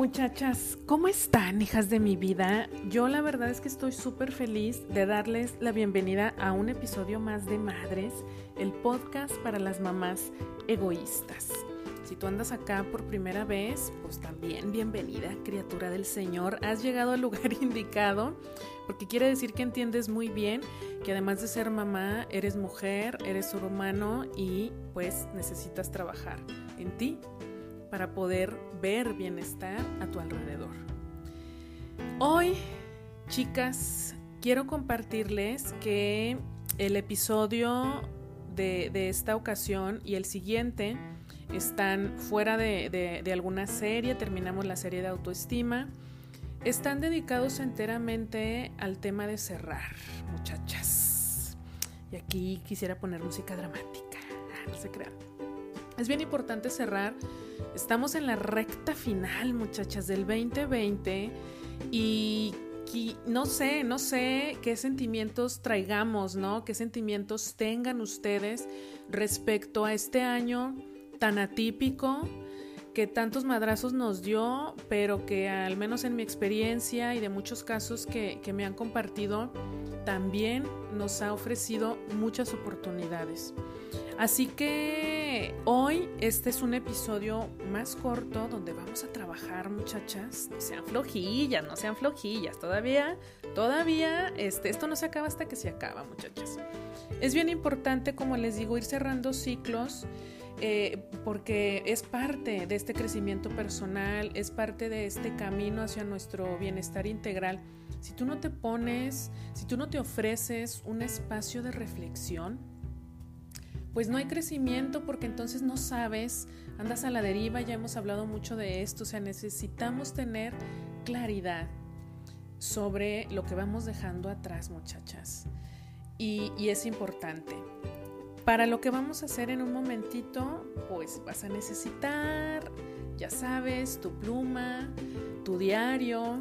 Muchachas, ¿cómo están, hijas de mi vida? Yo la verdad es que estoy súper feliz de darles la bienvenida a un episodio más de Madres, el podcast para las mamás egoístas. Si tú andas acá por primera vez, pues también bienvenida, criatura del Señor. Has llegado al lugar indicado, porque quiere decir que entiendes muy bien que además de ser mamá, eres mujer, eres ser humano y pues necesitas trabajar en ti para poder ver bienestar a tu alrededor. Hoy, chicas, quiero compartirles que el episodio de, esta ocasión y el siguiente están fuera de, de alguna serie, terminamos la serie de autoestima, están dedicados enteramente al tema de cerrar, muchachas. Y aquí quisiera poner música dramática, ah, no se crean. Es bien importante cerrar. Estamos en la recta final, muchachas, del 2020 y, no sé, no sé qué sentimientos traigamos, ¿no? Qué sentimientos tengan ustedes respecto a este año tan atípico que tantos madrazos nos dio, pero que al menos en mi experiencia y de muchos casos que, que me han compartido, también nos ha ofrecido muchas oportunidades. Así que hoy este es un episodio más corto donde vamos a trabajar, muchachas. No sean flojillas, no sean flojillas. Todavía, todavía, este, esto no se acaba hasta que se acaba, muchachas. Es bien importante, como les digo, ir cerrando ciclos. Eh, porque es parte de este crecimiento personal, es parte de este camino hacia nuestro bienestar integral. Si tú no te pones, si tú no te ofreces un espacio de reflexión, pues no hay crecimiento porque entonces no sabes, andas a la deriva, ya hemos hablado mucho de esto, o sea, necesitamos tener claridad sobre lo que vamos dejando atrás, muchachas. Y, y es importante. Para lo que vamos a hacer en un momentito, pues vas a necesitar, ya sabes, tu pluma, tu diario,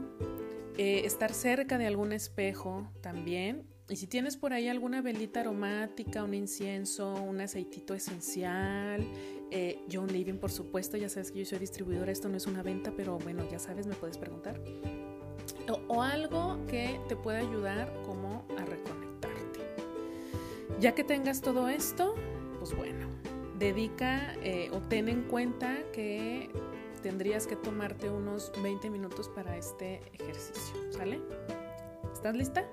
eh, estar cerca de algún espejo también y si tienes por ahí alguna velita aromática, un incienso, un aceitito esencial, eh, John Living, por supuesto, ya sabes que yo soy distribuidora, esto no es una venta, pero bueno, ya sabes, me puedes preguntar. O, algo que te pueda ayudar como a. Ya que tengas todo esto, pues bueno, dedica eh, o ten en cuenta que tendrías que tomarte unos 20 minutos para este ejercicio, ¿sale? ¿Estás lista?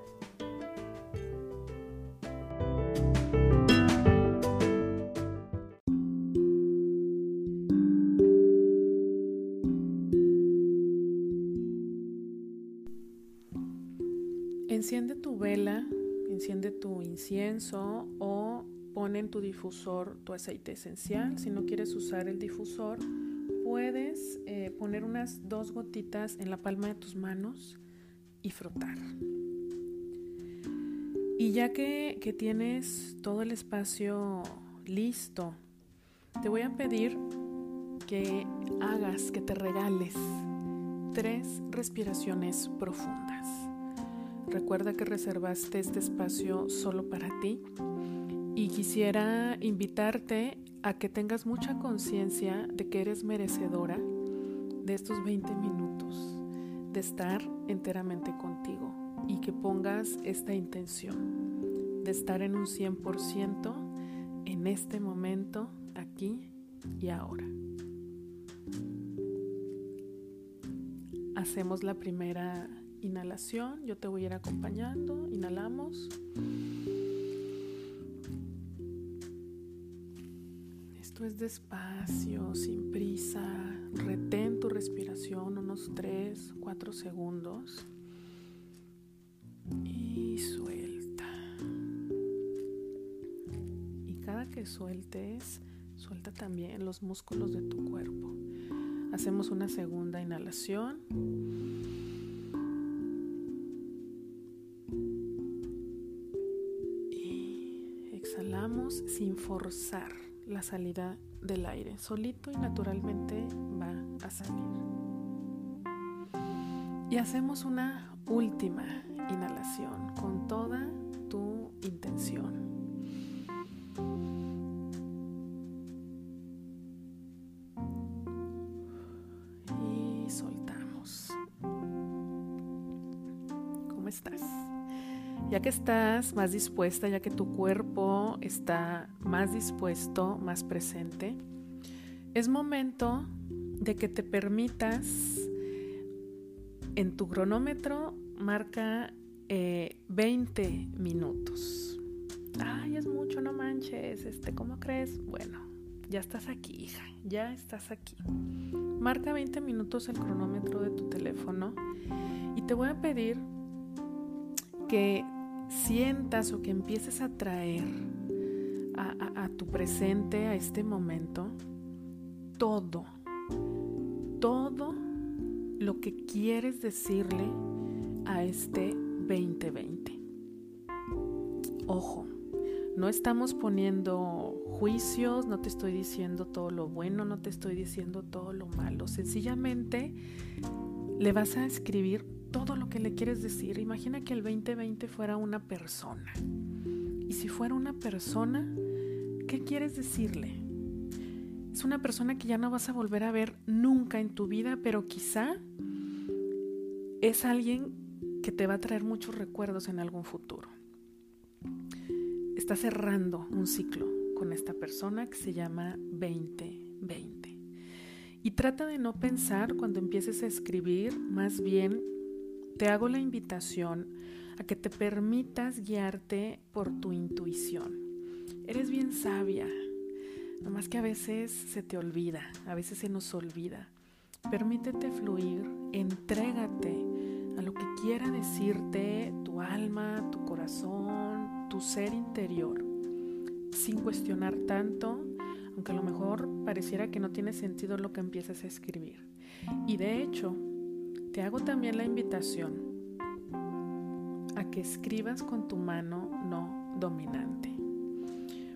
Enciende tu vela, enciende tu incienso o pon en tu difusor tu aceite esencial. Si no quieres usar el difusor, puedes eh, poner unas dos gotitas en la palma de tus manos y frotar. Y ya que, que tienes todo el espacio listo, te voy a pedir que hagas, que te regales tres respiraciones profundas. Recuerda que reservaste este espacio solo para ti y quisiera invitarte a que tengas mucha conciencia de que eres merecedora de estos 20 minutos, de estar enteramente contigo y que pongas esta intención de estar en un 100% en este momento, aquí y ahora. Hacemos la primera inhalación, yo te voy a ir acompañando, inhalamos. Esto es despacio, sin prisa, retén tu respiración unos 3, 4 segundos y suelta. Y cada que sueltes, suelta también los músculos de tu cuerpo. Hacemos una segunda inhalación. forzar la salida del aire. Solito y naturalmente va a salir. Y hacemos una última inhalación con toda tu intención. Y soltamos. ¿Cómo estás? Ya que estás más dispuesta, ya que tu cuerpo está más dispuesto, más presente, es momento de que te permitas en tu cronómetro marca 20 eh, minutos. Ay, es mucho, no manches. Este, ¿cómo crees? Bueno, ya estás aquí, hija. Ya estás aquí. Marca 20 minutos el cronómetro de tu teléfono y te voy a pedir que sientas o que empieces a traer a tu presente, a este momento, todo, todo lo que quieres decirle a este 2020. Ojo, no estamos poniendo juicios, no te estoy diciendo todo lo bueno, no te estoy diciendo todo lo malo. Sencillamente le vas a escribir todo lo que le quieres decir. Imagina que el 2020 fuera una persona. Y si fuera una persona, ¿qué quieres decirle? Es una persona que ya no vas a volver a ver nunca en tu vida, pero quizá es alguien que te va a traer muchos recuerdos en algún futuro. Está cerrando un ciclo con esta persona que se llama 2020. Y trata de no pensar cuando empieces a escribir, más bien te hago la invitación a que te permitas guiarte por tu intuición. Eres bien sabia, Nomás que a veces se te olvida, a veces se nos olvida. Permítete fluir, entrégate a lo que quiera decirte tu alma, tu corazón, tu ser interior, sin cuestionar tanto, aunque a lo mejor pareciera que no tiene sentido lo que empiezas a escribir. Y de hecho, te hago también la invitación a que escribas con tu mano no dominante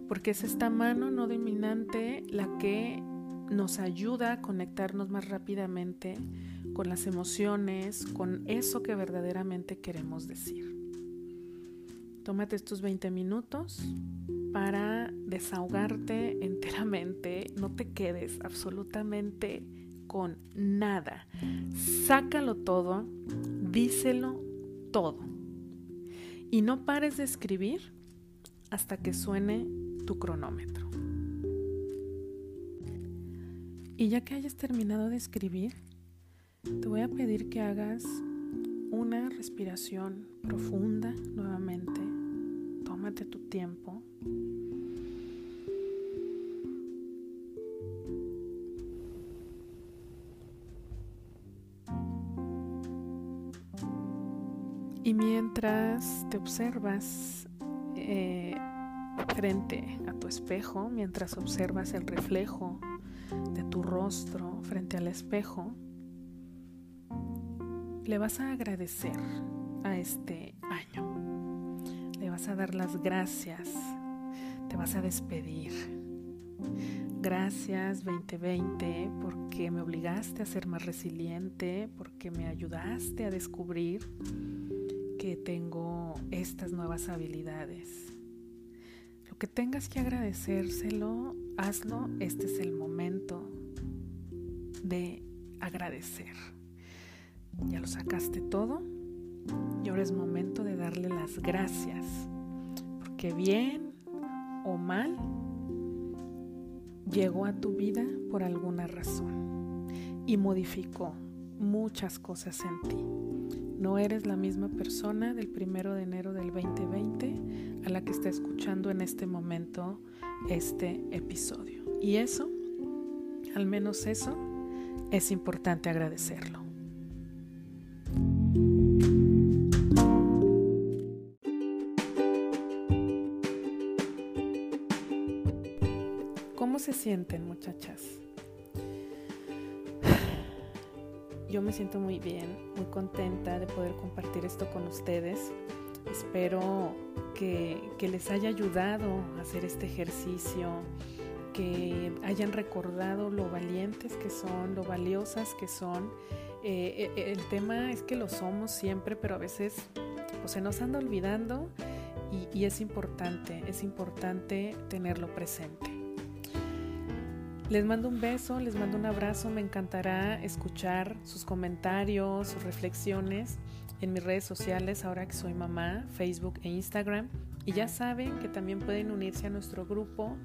porque es esta mano no dominante la que nos ayuda a conectarnos más rápidamente con las emociones, con eso que verdaderamente queremos decir. Tómate estos 20 minutos para desahogarte enteramente, no te quedes absolutamente con nada. Sácalo todo, díselo todo. Y no pares de escribir hasta que suene tu cronómetro. Y ya que hayas terminado de escribir, te voy a pedir que hagas una respiración profunda nuevamente. Tómate tu tiempo. Y mientras te observas eh, frente a tu espejo, mientras observas el reflejo de tu rostro frente al espejo, le vas a agradecer a este año. Le vas a dar las gracias. Te vas a despedir. Gracias 2020 porque me obligaste a ser más resiliente, porque me ayudaste a descubrir que tengo estas nuevas habilidades que tengas que agradecérselo, hazlo. Este es el momento de agradecer. Ya lo sacaste todo y ahora es momento de darle las gracias. Porque bien o mal, llegó a tu vida por alguna razón y modificó muchas cosas en ti. No eres la misma persona del primero de enero del 2020 a la que está escuchando en este momento este episodio. Y eso, al menos eso, es importante agradecerlo. ¿Cómo se sienten muchachas? Yo me siento muy bien, muy contenta de poder compartir esto con ustedes. Espero que, les haya ayudado a hacer este ejercicio, que hayan recordado lo valientes que son, lo valiosas que son. Eh, eh, el tema es que lo somos siempre, pero a veces pues, se nos anda olvidando y es importante, es importante tenerlo presente. Les mando un beso, les mando un abrazo, me encantará escuchar sus comentarios, sus reflexiones en mis redes sociales ahora que soy mamá, Facebook e Instagram. Y ya saben que también pueden unirse a nuestro grupo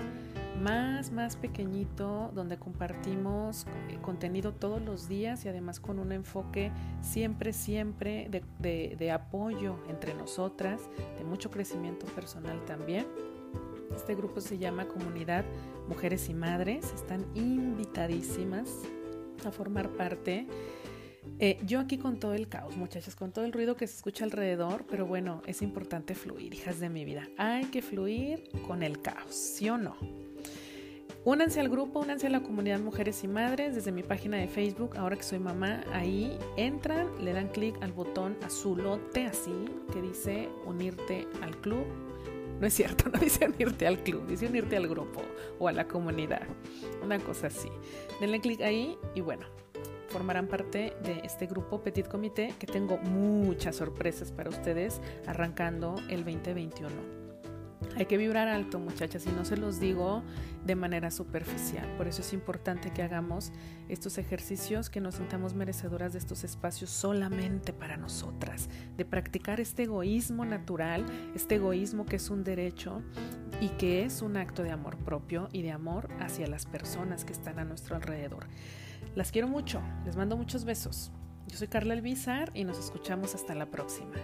más, más pequeñito, donde compartimos eh, contenido todos los días y además con un enfoque siempre, siempre de, de apoyo entre nosotras, de mucho crecimiento personal también. Este grupo se llama Comunidad Mujeres y Madres. Están invitadísimas a formar parte. Eh, yo aquí con todo el caos, muchachas, con todo el ruido que se escucha alrededor, pero bueno, es importante fluir, hijas de mi vida. Hay que fluir con el caos, ¿sí o no? Únanse al grupo, únanse a la comunidad Mujeres y Madres desde mi página de Facebook, ahora que soy mamá, ahí entran, le dan clic al botón azulote así que dice unirte al club. No es cierto, no dice unirte al club, dice unirte al grupo o a la comunidad, una cosa así. Denle clic ahí y bueno, formarán parte de este grupo Petit Comité que tengo muchas sorpresas para ustedes arrancando el 2021. Hay que vibrar alto, muchachas, y no se los digo de manera superficial. Por eso es importante que hagamos estos ejercicios, que nos sintamos merecedoras de estos espacios solamente para nosotras, de practicar este egoísmo natural, este egoísmo que es un derecho y que es un acto de amor propio y de amor hacia las personas que están a nuestro alrededor. Las quiero mucho, les mando muchos besos. Yo soy Carla Elvizar y nos escuchamos hasta la próxima.